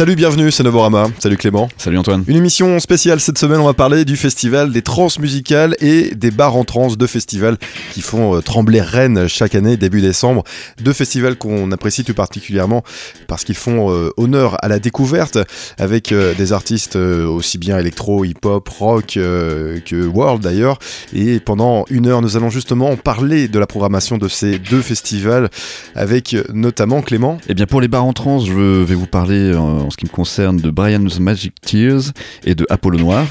Salut, bienvenue, c'est Novorama. Salut Clément. Salut Antoine. Une émission spéciale cette semaine, on va parler du festival des trans musicales et des bars en trans, deux festivals qui font euh, trembler Rennes chaque année, début décembre. Deux festivals qu'on apprécie tout particulièrement parce qu'ils font euh, honneur à la découverte avec euh, des artistes aussi bien électro, hip-hop, rock que world d'ailleurs. Et pendant une heure, nous allons justement parler de la programmation de ces deux festivals avec notamment Clément. Eh bien pour les bars en trans, je vais vous parler en ce qui me concerne de Brian's Magic Tears et de Apollo Noir.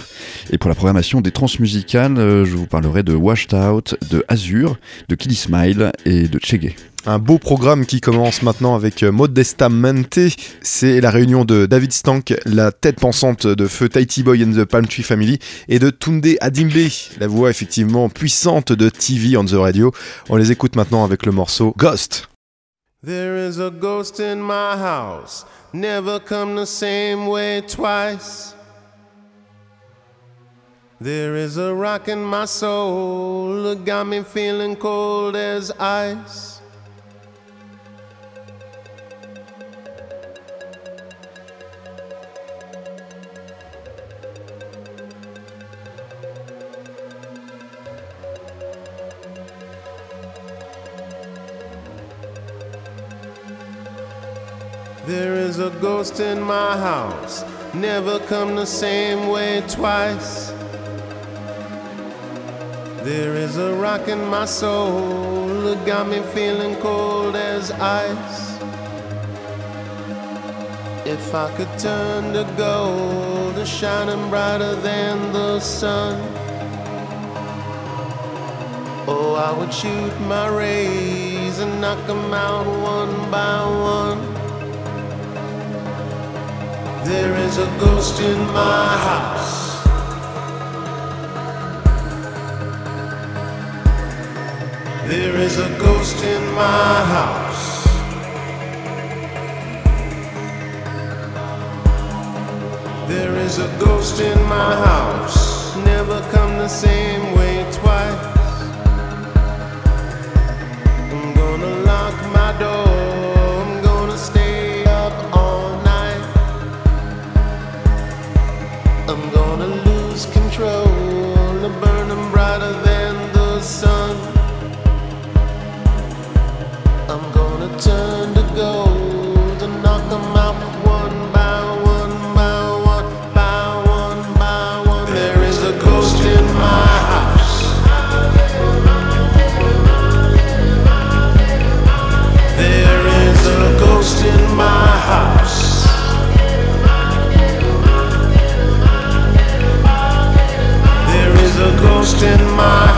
Et pour la programmation des transmusicales, euh, je vous parlerai de Washed Out, de Azure, de Kiddy Smile et de Chege. Un beau programme qui commence maintenant avec euh, Modestamente. C'est la réunion de David Stank, la tête pensante de feu Tahiti Boy and the Palm Tree Family, et de Tunde Adimbe, la voix effectivement puissante de TV on the Radio. On les écoute maintenant avec le morceau Ghost. There is a ghost in my house. never come the same way twice. There is a rock in my soul got me feeling cold as ice. There is a ghost in my house, never come the same way twice. There is a rock in my soul that got me feeling cold as ice. If I could turn to gold, to shining brighter than the sun. Oh, I would shoot my rays and knock them out one by one. There is a ghost in my house. There is a ghost in my house. There is a ghost in my house. Never come the same way twice. I'm gonna lock my door. in my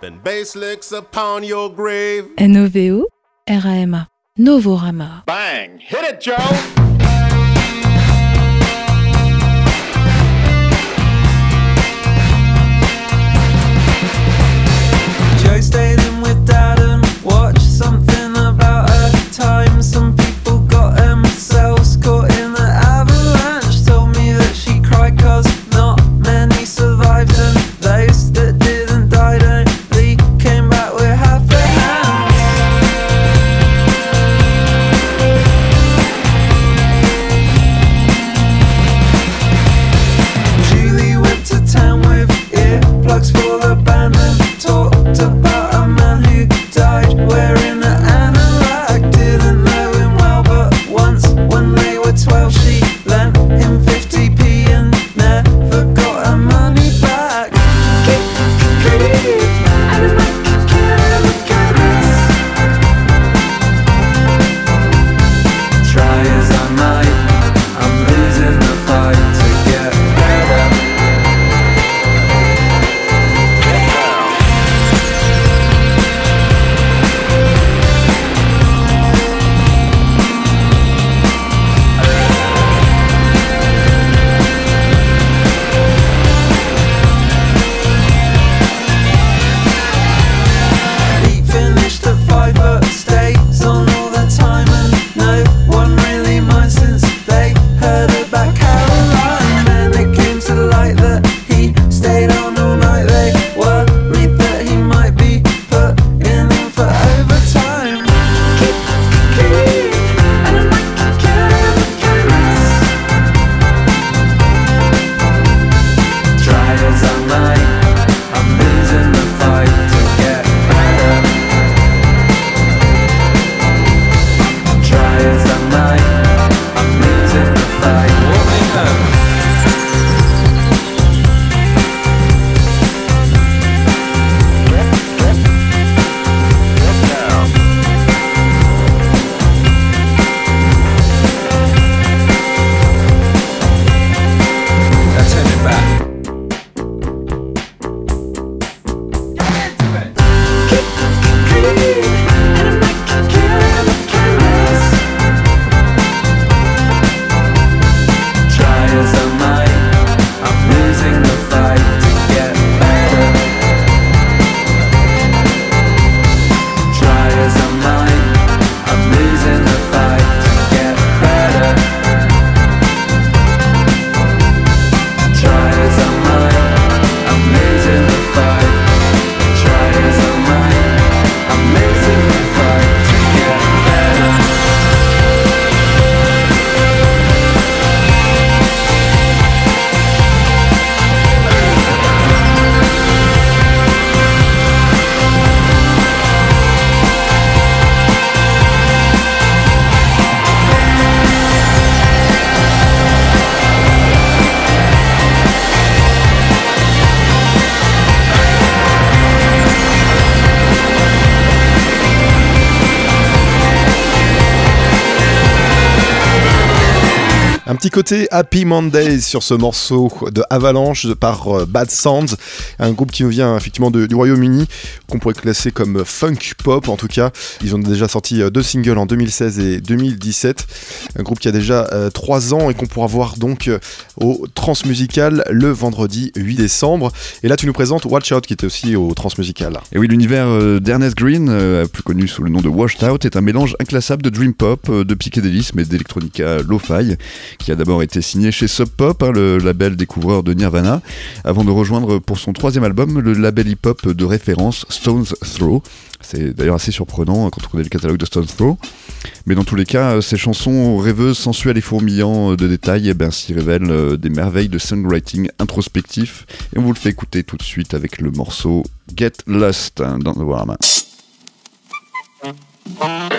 and bass licks upon your grave. N-O-V-O, R-A-M-A. Novorama. Bang! Hit it, Joe! Joe Un petit côté Happy Mondays sur ce morceau de Avalanche par euh, Bad Sounds, un groupe qui nous vient effectivement du Royaume-Uni, qu'on pourrait classer comme funk pop en tout cas. Ils ont déjà sorti euh, deux singles en 2016 et 2017. Un groupe qui a déjà 3 ans et qu'on pourra voir donc euh, au Transmusical le vendredi 8 décembre. Et là tu nous présentes Watch Out qui était aussi au Transmusical. Et oui, l'univers euh, d'Ernest Green, euh, plus connu sous le nom de Washed Out, est un mélange inclassable de dream pop, euh, de psychédélisme et d'électronica lo-fi, qui a d'abord été signé chez Sub Pop, hein, le label découvreur de Nirvana, avant de rejoindre pour son troisième album le label hip-hop de référence Stones Throw. C'est d'ailleurs assez surprenant hein, quand on connaît le catalogue de Stones Throw. Mais dans tous les cas, euh, ces chansons rêveuses, sensuelles et fourmillant euh, de détails, eh ben, s'y révèlent euh, des merveilles de songwriting introspectif. Et on vous le fait écouter tout de suite avec le morceau Get Lost hein, dans Novorama. Get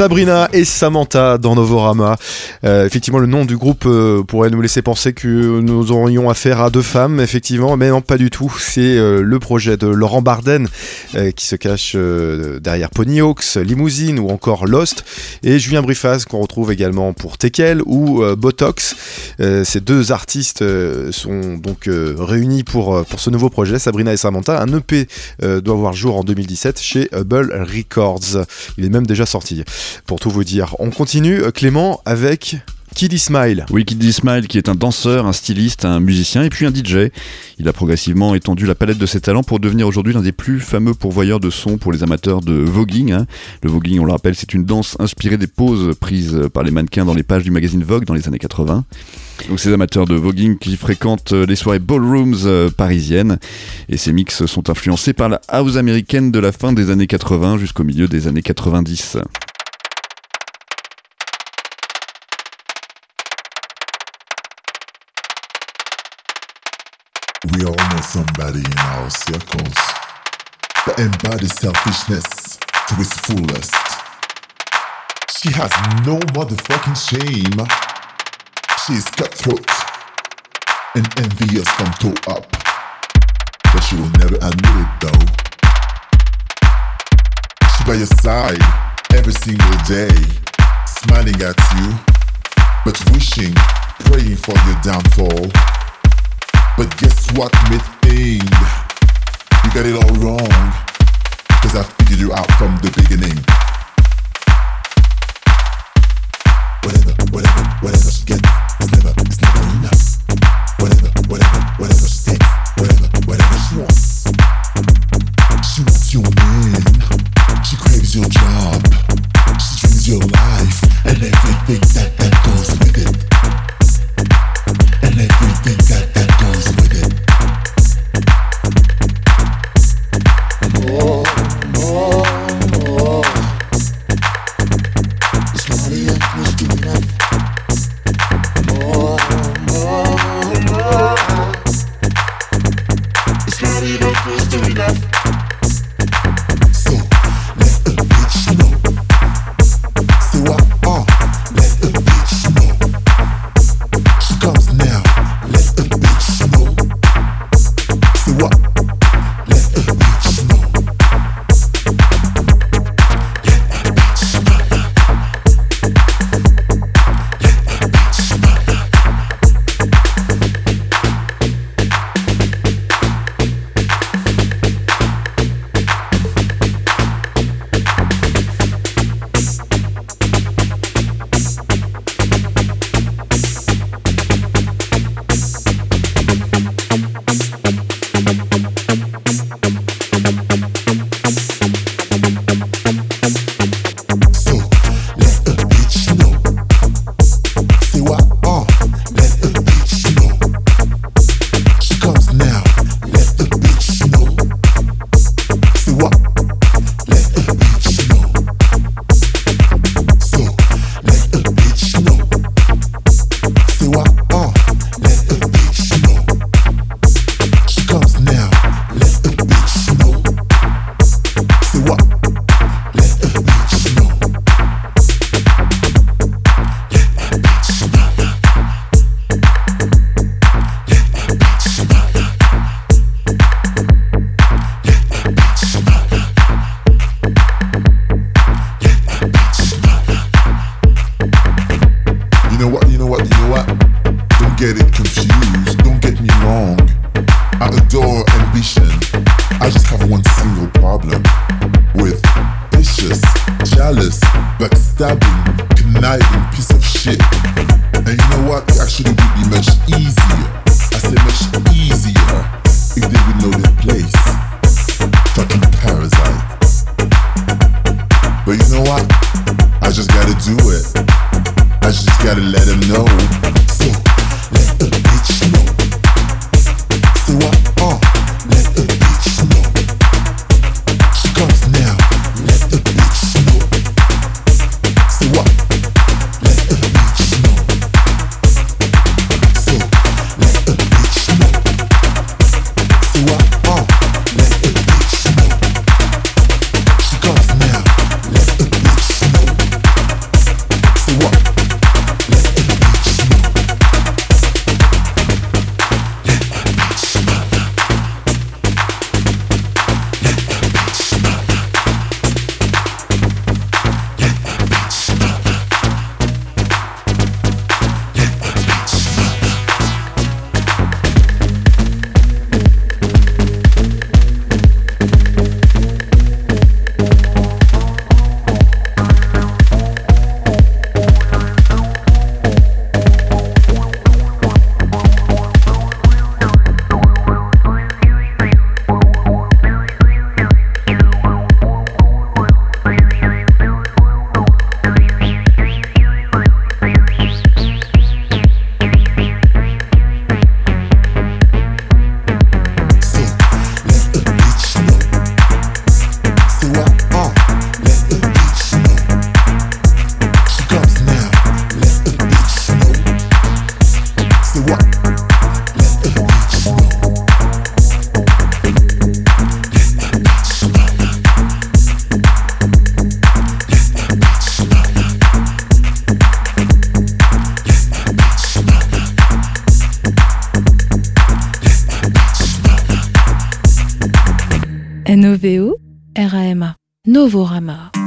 Sabrina et Samantha dans Novorama. Euh, effectivement, le nom du groupe euh, pourrait nous laisser penser que nous aurions affaire à deux femmes, effectivement, mais non, pas du tout. C'est euh, le projet de Laurent Barden qui se cache derrière Ponyhawks, Limousine ou encore Lost, et Julien Briffaz qu'on retrouve également pour Tekel ou Botox. Ces deux artistes sont donc réunis pour, pour ce nouveau projet, Sabrina et Samantha. Un EP doit voir jour en 2017 chez Hubble Records. Il est même déjà sorti, pour tout vous dire. On continue, euh, Clément, avec Kiddy Smile. Oui, Kid Smile, qui est un danseur, un styliste, un musicien et puis un DJ. Il a progressivement étendu la palette de ses talents pour devenir aujourd'hui l'un des plus fameux pourvoyeurs de sons pour les amateurs de voguing. hein. Le voguing, on le rappelle, c'est une danse inspirée des poses prises par les mannequins dans les pages du magazine Vogue dans les années 80. Donc ces amateurs de voguing qui fréquentent euh, les soirées ballrooms euh, parisiennes et ces mix sont influencés par la house américaine de la fin des années 80 jusqu'au milieu des années 90. We all know somebody in our circles that embodies selfishness to its fullest. She has no motherfucking shame. She is cutthroat and envious from toe up. But she will never admit it though. She by your side every single day, smiling at you, but wishing, praying for your downfall. But guess what, Miss Thing? You got it all wrong. Cause I figured you out from the beginning. Whatever, whatever, whatever she gets, it's never, enough. Whatever, whatever, whatever gotta let them know. N-O-V-O-R-A-M-A. Novorama.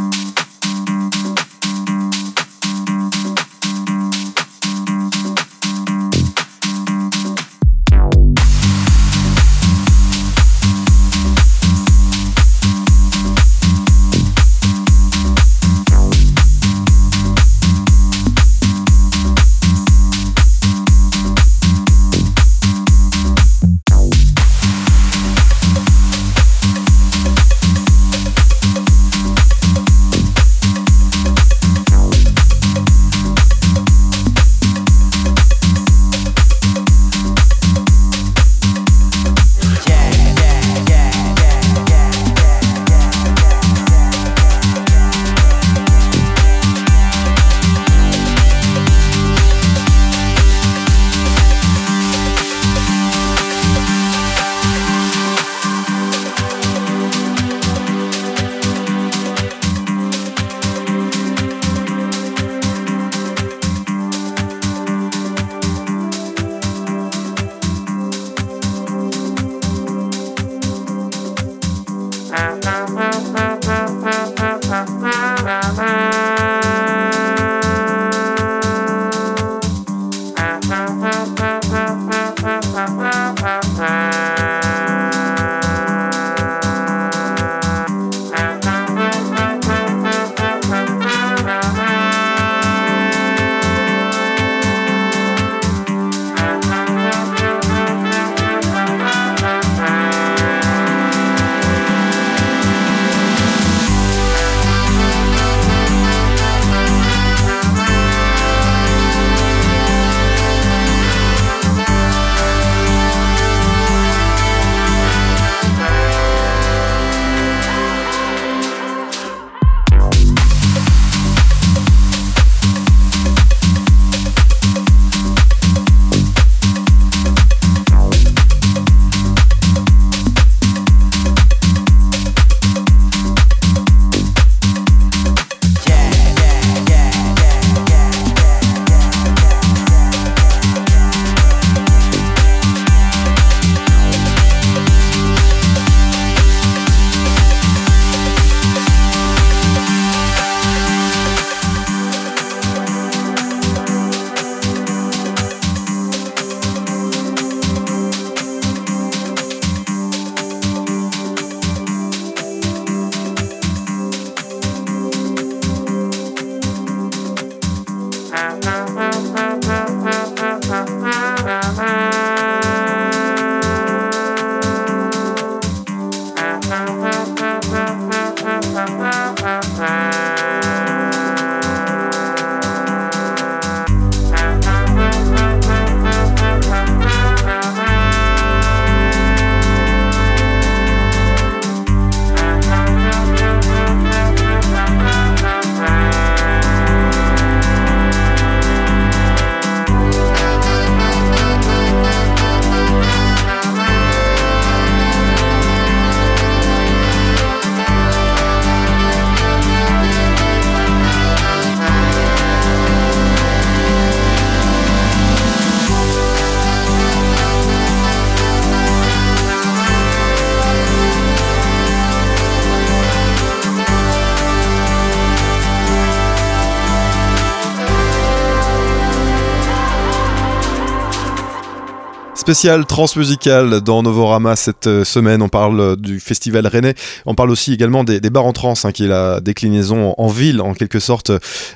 Spécial transmusical dans Novorama cette euh, semaine. On parle euh, du festival Rennais. On parle aussi également des, bars en trans, hein, qui est la déclinaison en ville, en quelque sorte,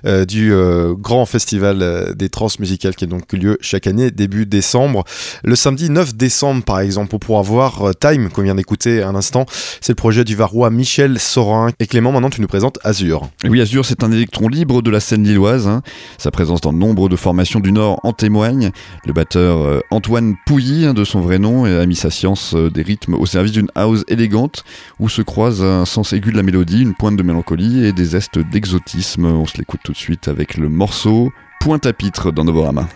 euh, du grand festival des trans musicales qui a donc lieu chaque année, début décembre. Le samedi 9 décembre, par exemple, on pourra voir Time, qu'on vient d'écouter un instant. C'est le projet du Varois Michel Sorin. Et Clément, maintenant, tu nous présentes Azur. Oui, Azur, c'est un électron libre de la scène lilloise. hein. Sa présence dans nombre de formations du Nord en témoigne. Le batteur Antoine De son vrai nom, a mis sa science euh, des rythmes au service d'une house élégante où se croisent un sens aigu de la mélodie, une pointe de mélancolie et des zestes d'exotisme. On se l'écoute tout de suite avec le morceau Pointe à pitre dans Novorama.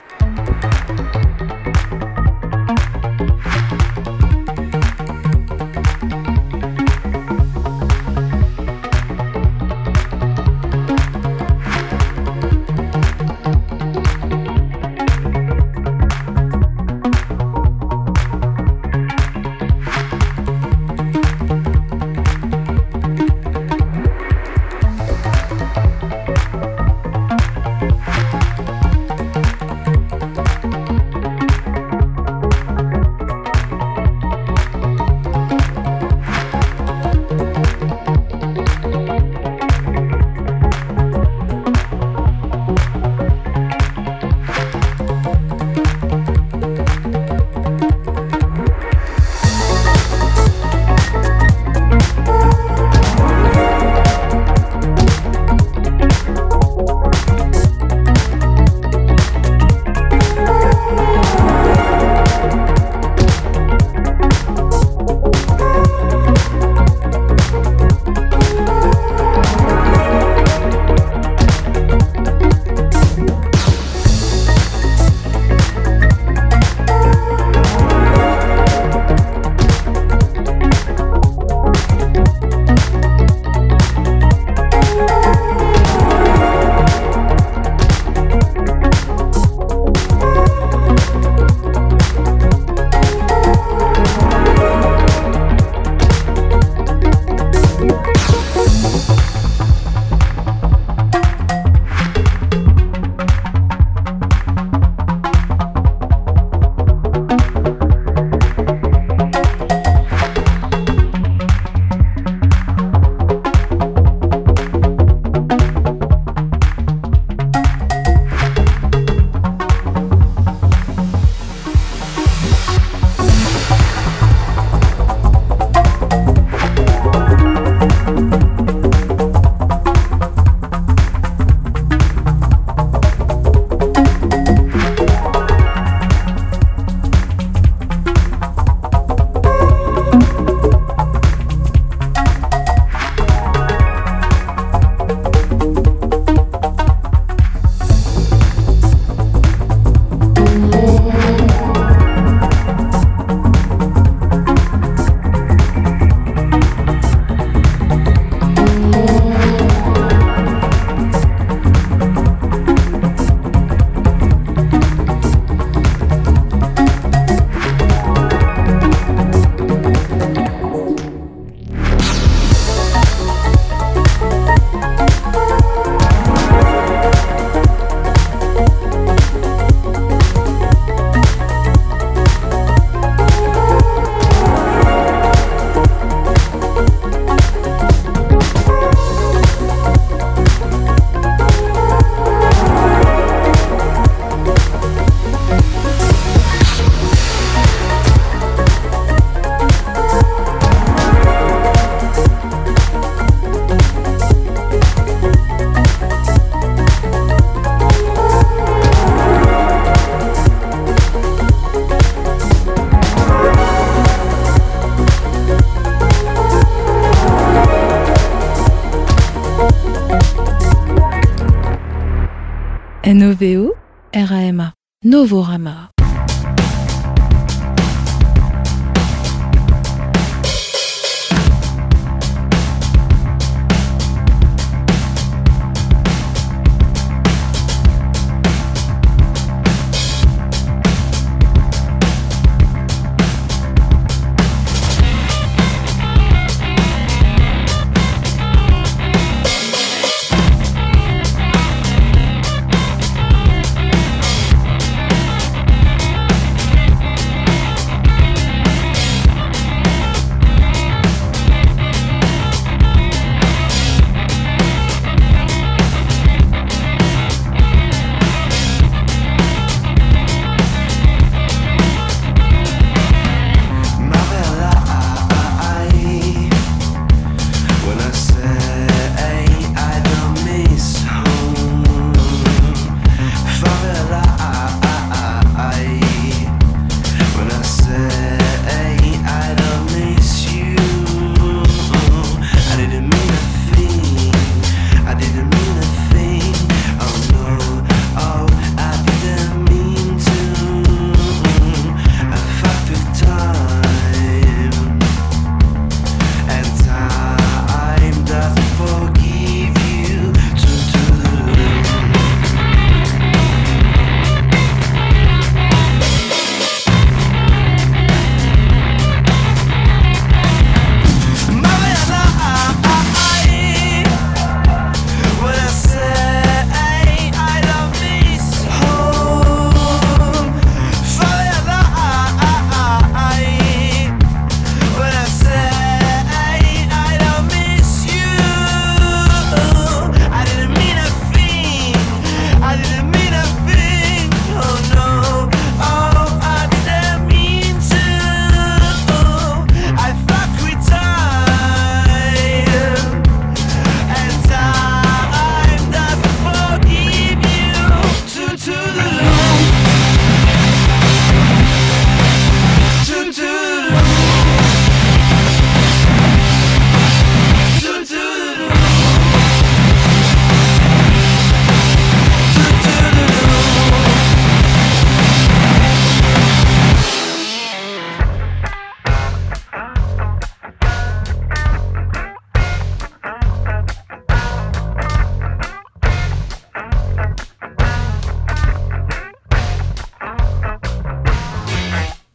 Novorama.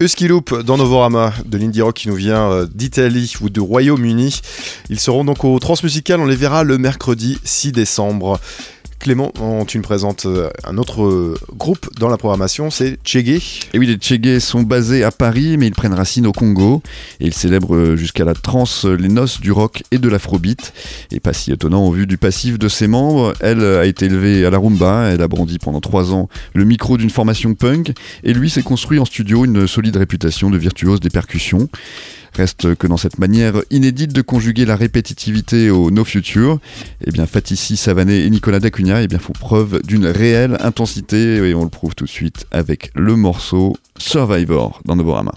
Husky Loop dans Novorama, de l'indie rock qui nous vient euh, d'Italie ou du Royaume-Uni. Ils seront donc au Transmusical, on les verra le mercredi 6 décembre. Clément, tu me présentes euh, un autre euh, groupe dans la programmation, c'est Chege. Et oui, les Tchégués sont basés à Paris, mais ils prennent racine au Congo. Et ils célèbrent euh, jusqu'à la trance euh, les noces du rock et de l'afrobeat. Et pas si étonnant au vu du passif de ses membres. Elle a été élevée à la rumba, elle a brandi pendant trois ans le micro d'une formation punk. Et lui s'est construit en studio une solide réputation de virtuose des percussions. Reste que dans cette manière inédite de conjuguer la répétitivité au no future, eh bien Fatissi Savané et Nicolas Dacunia eh bien, font preuve d'une réelle intensité et on le prouve tout de suite avec le morceau Survivor dans Novorama.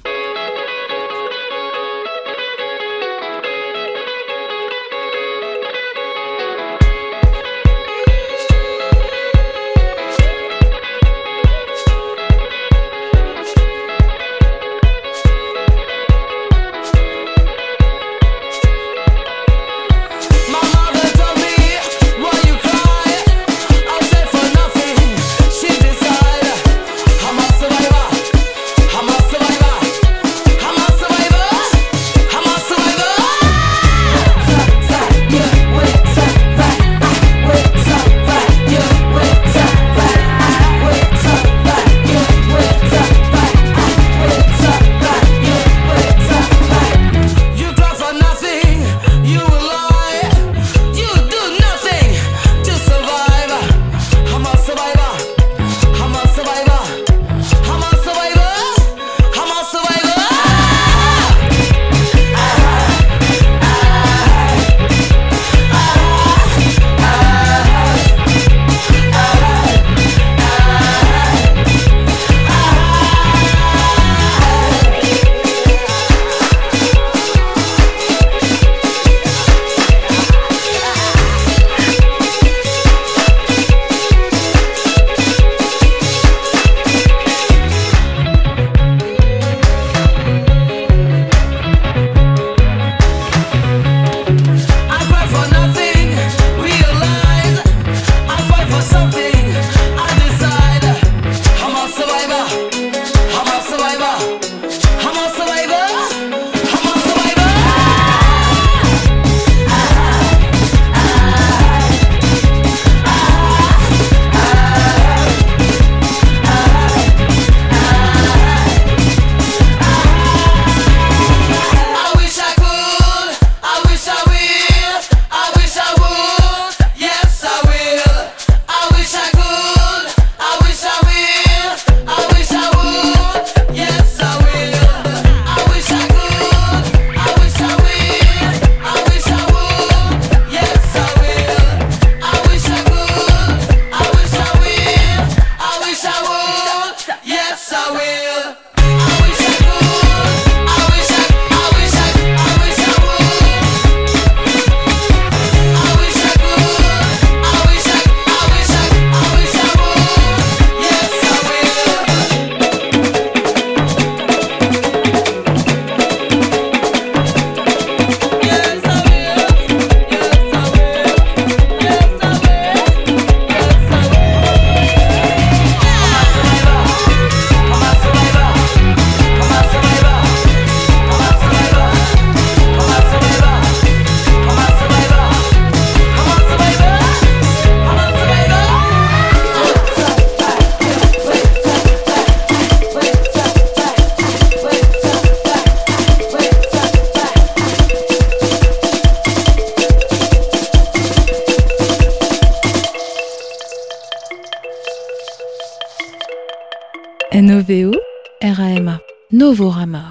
Novorama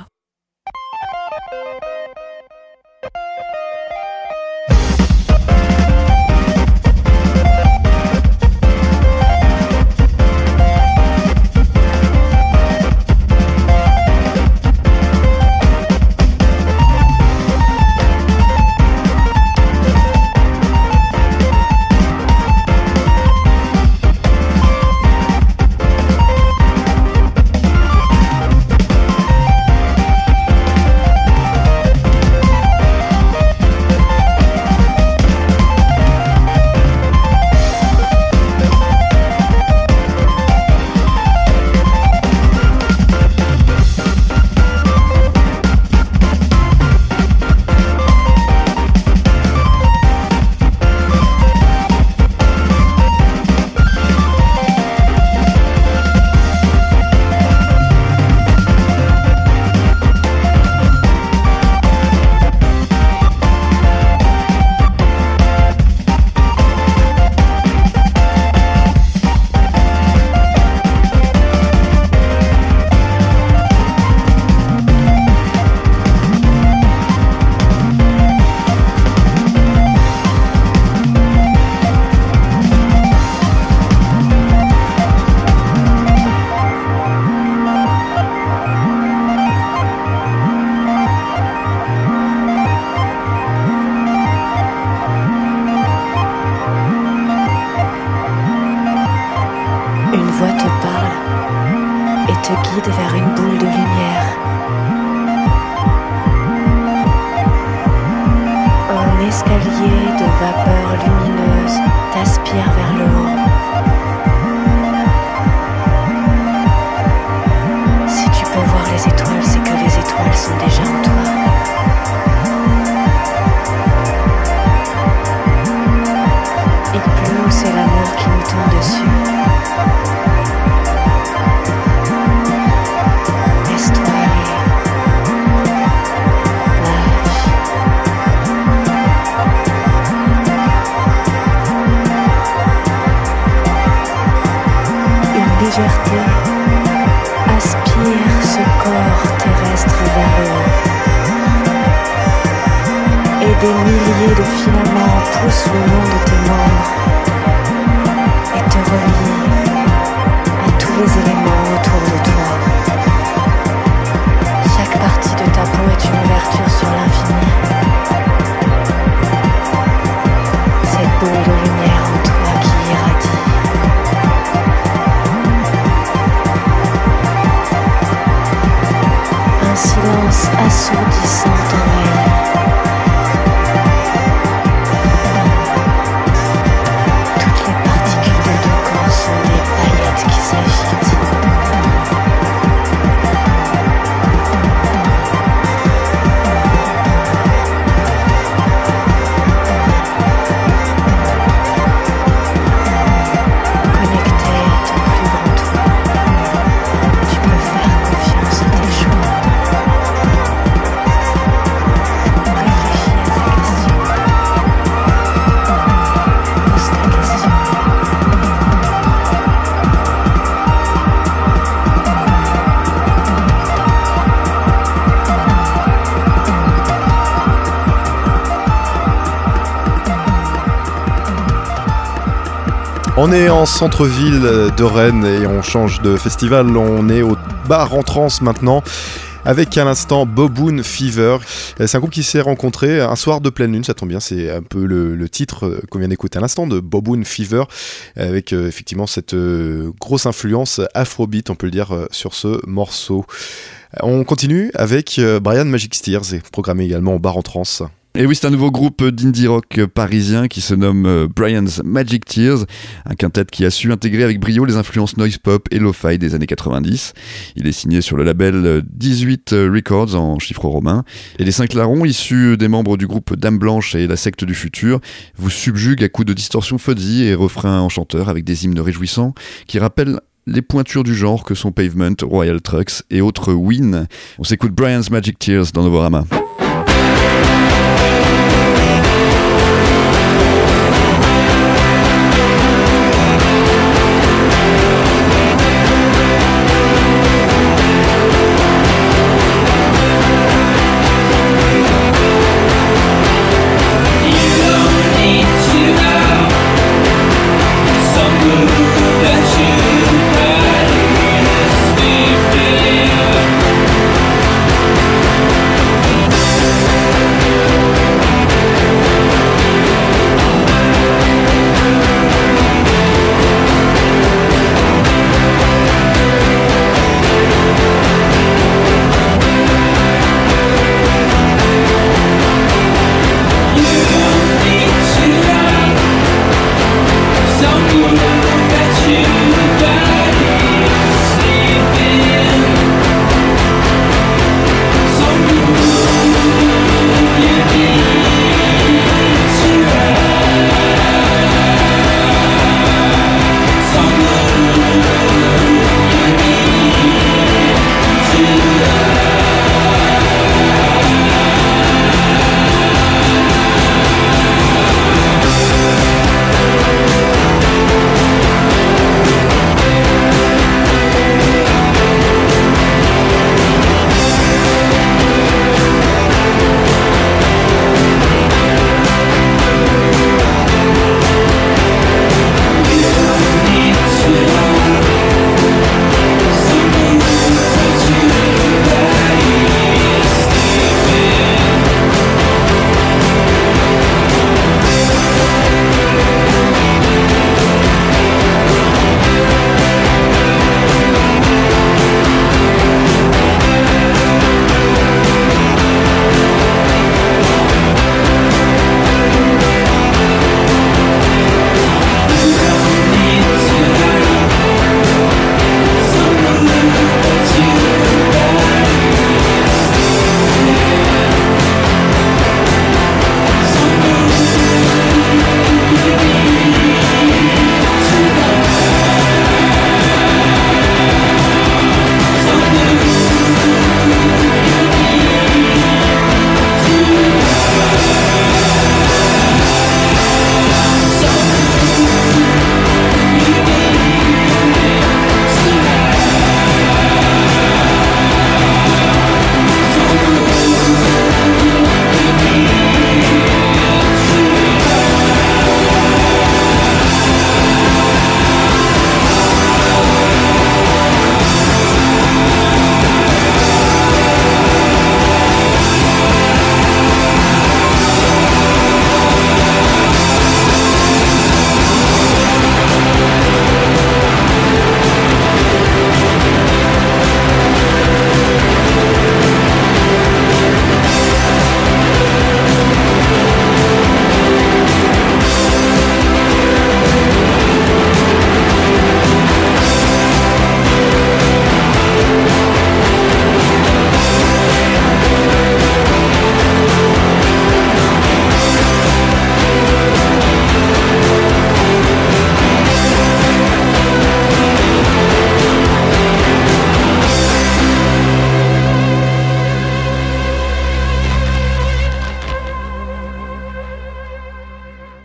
so On est en centre-ville de Rennes et on change de festival. On est au bar en trance maintenant. Avec à l'instant Boboon Fever. C'est un groupe qui s'est rencontré un soir de pleine lune, ça tombe bien, c'est un peu le, titre qu'on vient d'écouter à l'instant de Boboon Fever, avec euh, effectivement cette euh, grosse influence afrobeat, on peut le dire, euh, sur ce morceau. On continue avec Brian Magic Steers, programmé également au bar en trance. Et oui, c'est un nouveau groupe d'indie rock parisien qui se nomme euh, Brian's Magic Tears, un quintet qui a su intégrer avec brio les influences noise pop et lo-fi des années 90. Il est signé sur le label euh, 18 Records en chiffres romains. Et les cinq larrons, issus des membres du groupe Dame Blanche et la secte du futur, vous subjuguent à coups de distorsion fuzzy et refrains enchanteurs avec des hymnes réjouissants qui rappellent les pointures du genre que sont Pavement, Royal Trucks et autres Win. On s'écoute Brian's Magic Tears dans Novorama.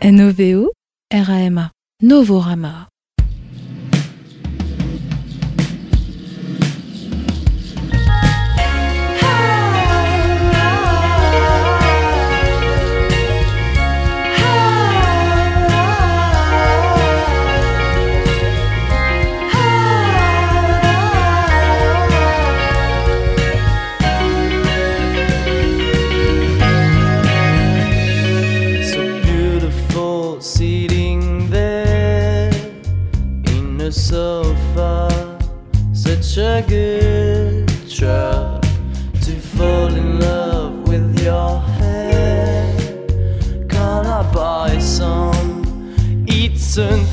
NOVO, RAMA, Novorama. listen.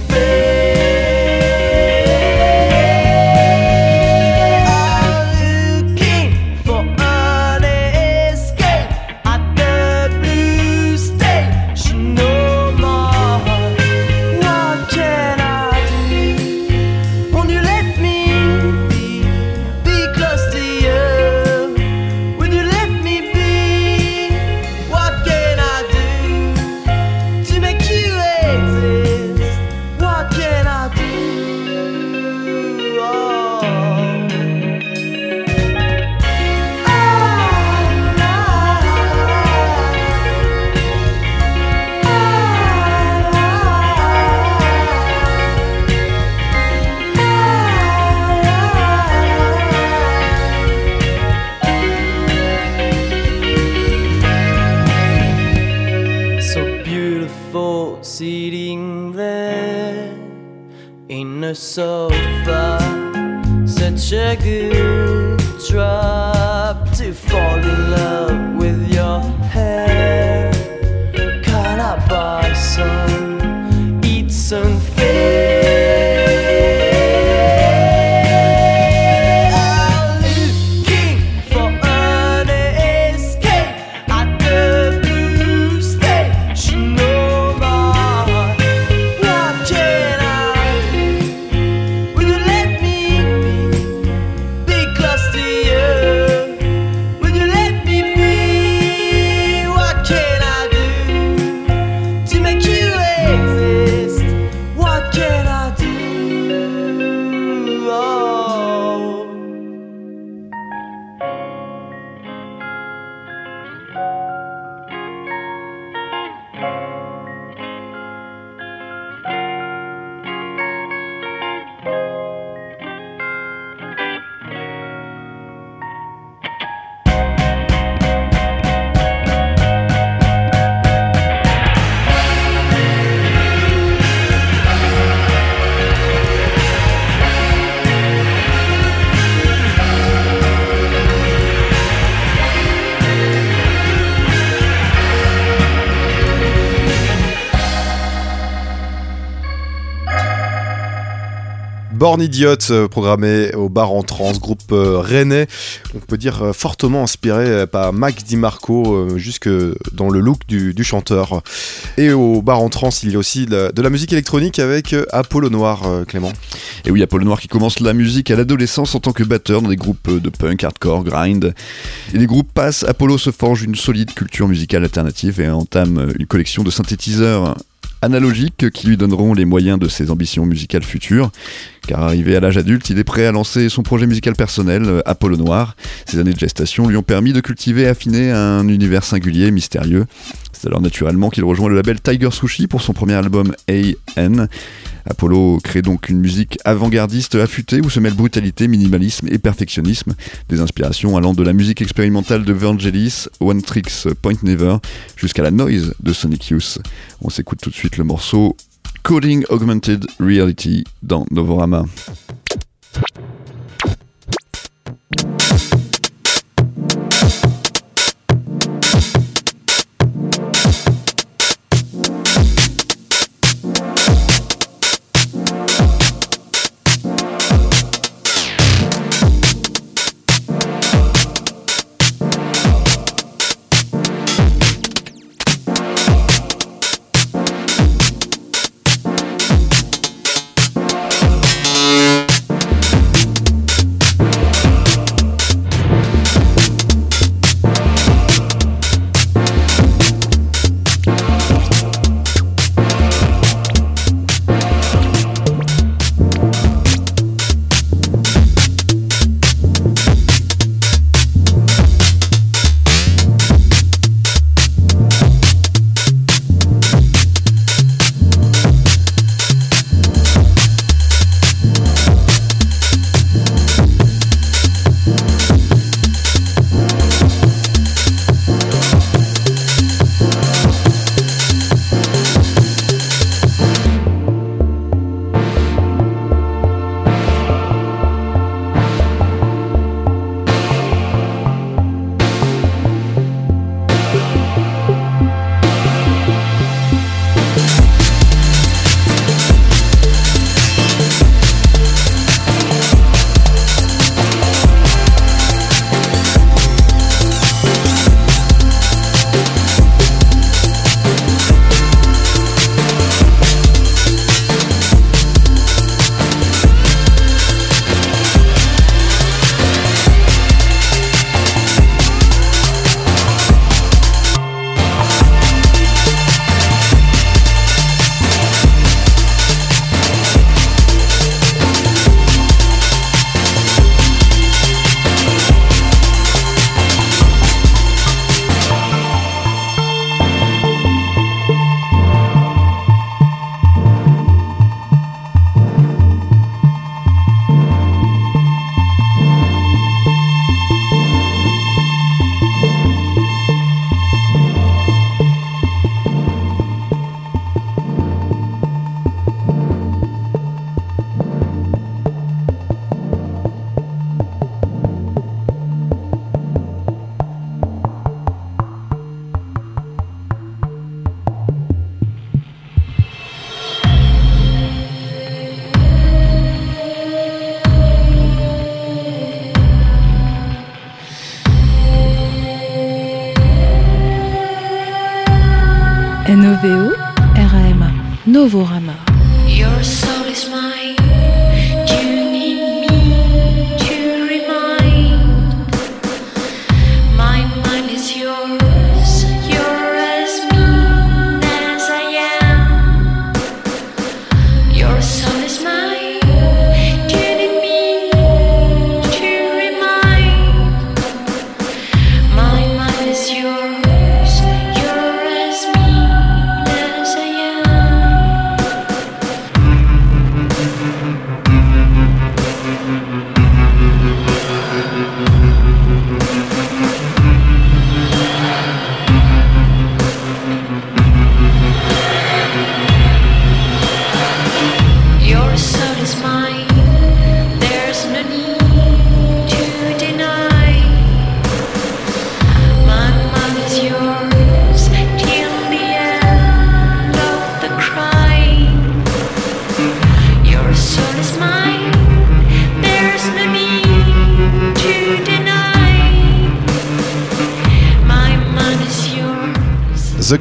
Sitting there in a sofa. Such a good trap to fall in love with Born euh, programmé au bar en trans, groupe euh, rennais, on peut dire euh, fortement inspiré par Mac DiMarco, jusque dans le look du, chanteur. Et au bar en trans, il y a aussi de la, de la musique électronique avec Apollo Noir, Clément. Et oui, Apollo Noir qui commence la musique à l'adolescence en tant que batteur dans des groupes de punk, hardcore, grind. Et les groupes passent, Apollo se forge une solide culture musicale alternative et entame une collection de synthétiseurs analogiques qui lui donneront les moyens de ses ambitions musicales futures. Car arrivé à l'âge adulte, il est prêt à lancer son projet musical personnel, euh, Apollo Noir. Ces années de gestation lui ont permis de cultiver et affiner un univers singulier, mystérieux. C'est alors naturellement qu'il rejoint le label Tiger Sushi pour son premier album AN. Apollo crée donc une musique avant-gardiste affûtée où se mêlent brutalité, minimalisme et perfectionnisme, des inspirations allant de la musique expérimentale de Vangelis, One Tricks Point Never, jusqu'à la noise de Sonic Youth. On s'écoute tout de suite le morceau Coding Augmented Reality dans Novorama.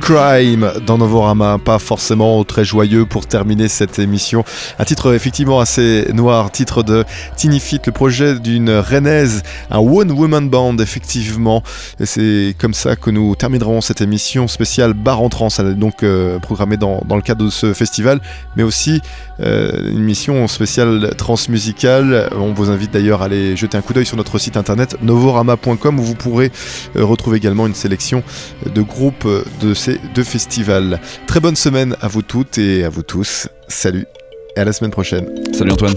Crime dans Novorama, pas forcément très joyeux pour terminer cette émission. Un titre effectivement assez noir, titre de Tiny Fit, le projet d'une rennaise, un one woman band effectivement. Et c'est comme ça que nous terminerons cette émission spéciale Bar en Trans, Elle est donc euh, programmée dans, dans le cadre de ce festival, mais aussi euh, une émission spéciale transmusicale. On vous invite d'ailleurs à aller jeter un coup d'œil sur notre site internet novorama.com où vous pourrez euh, retrouver également une sélection de groupes de ces deux festivals. Très bonne semaine à vous toutes et à vous tous. Salut et à la semaine prochaine. Salut Antoine.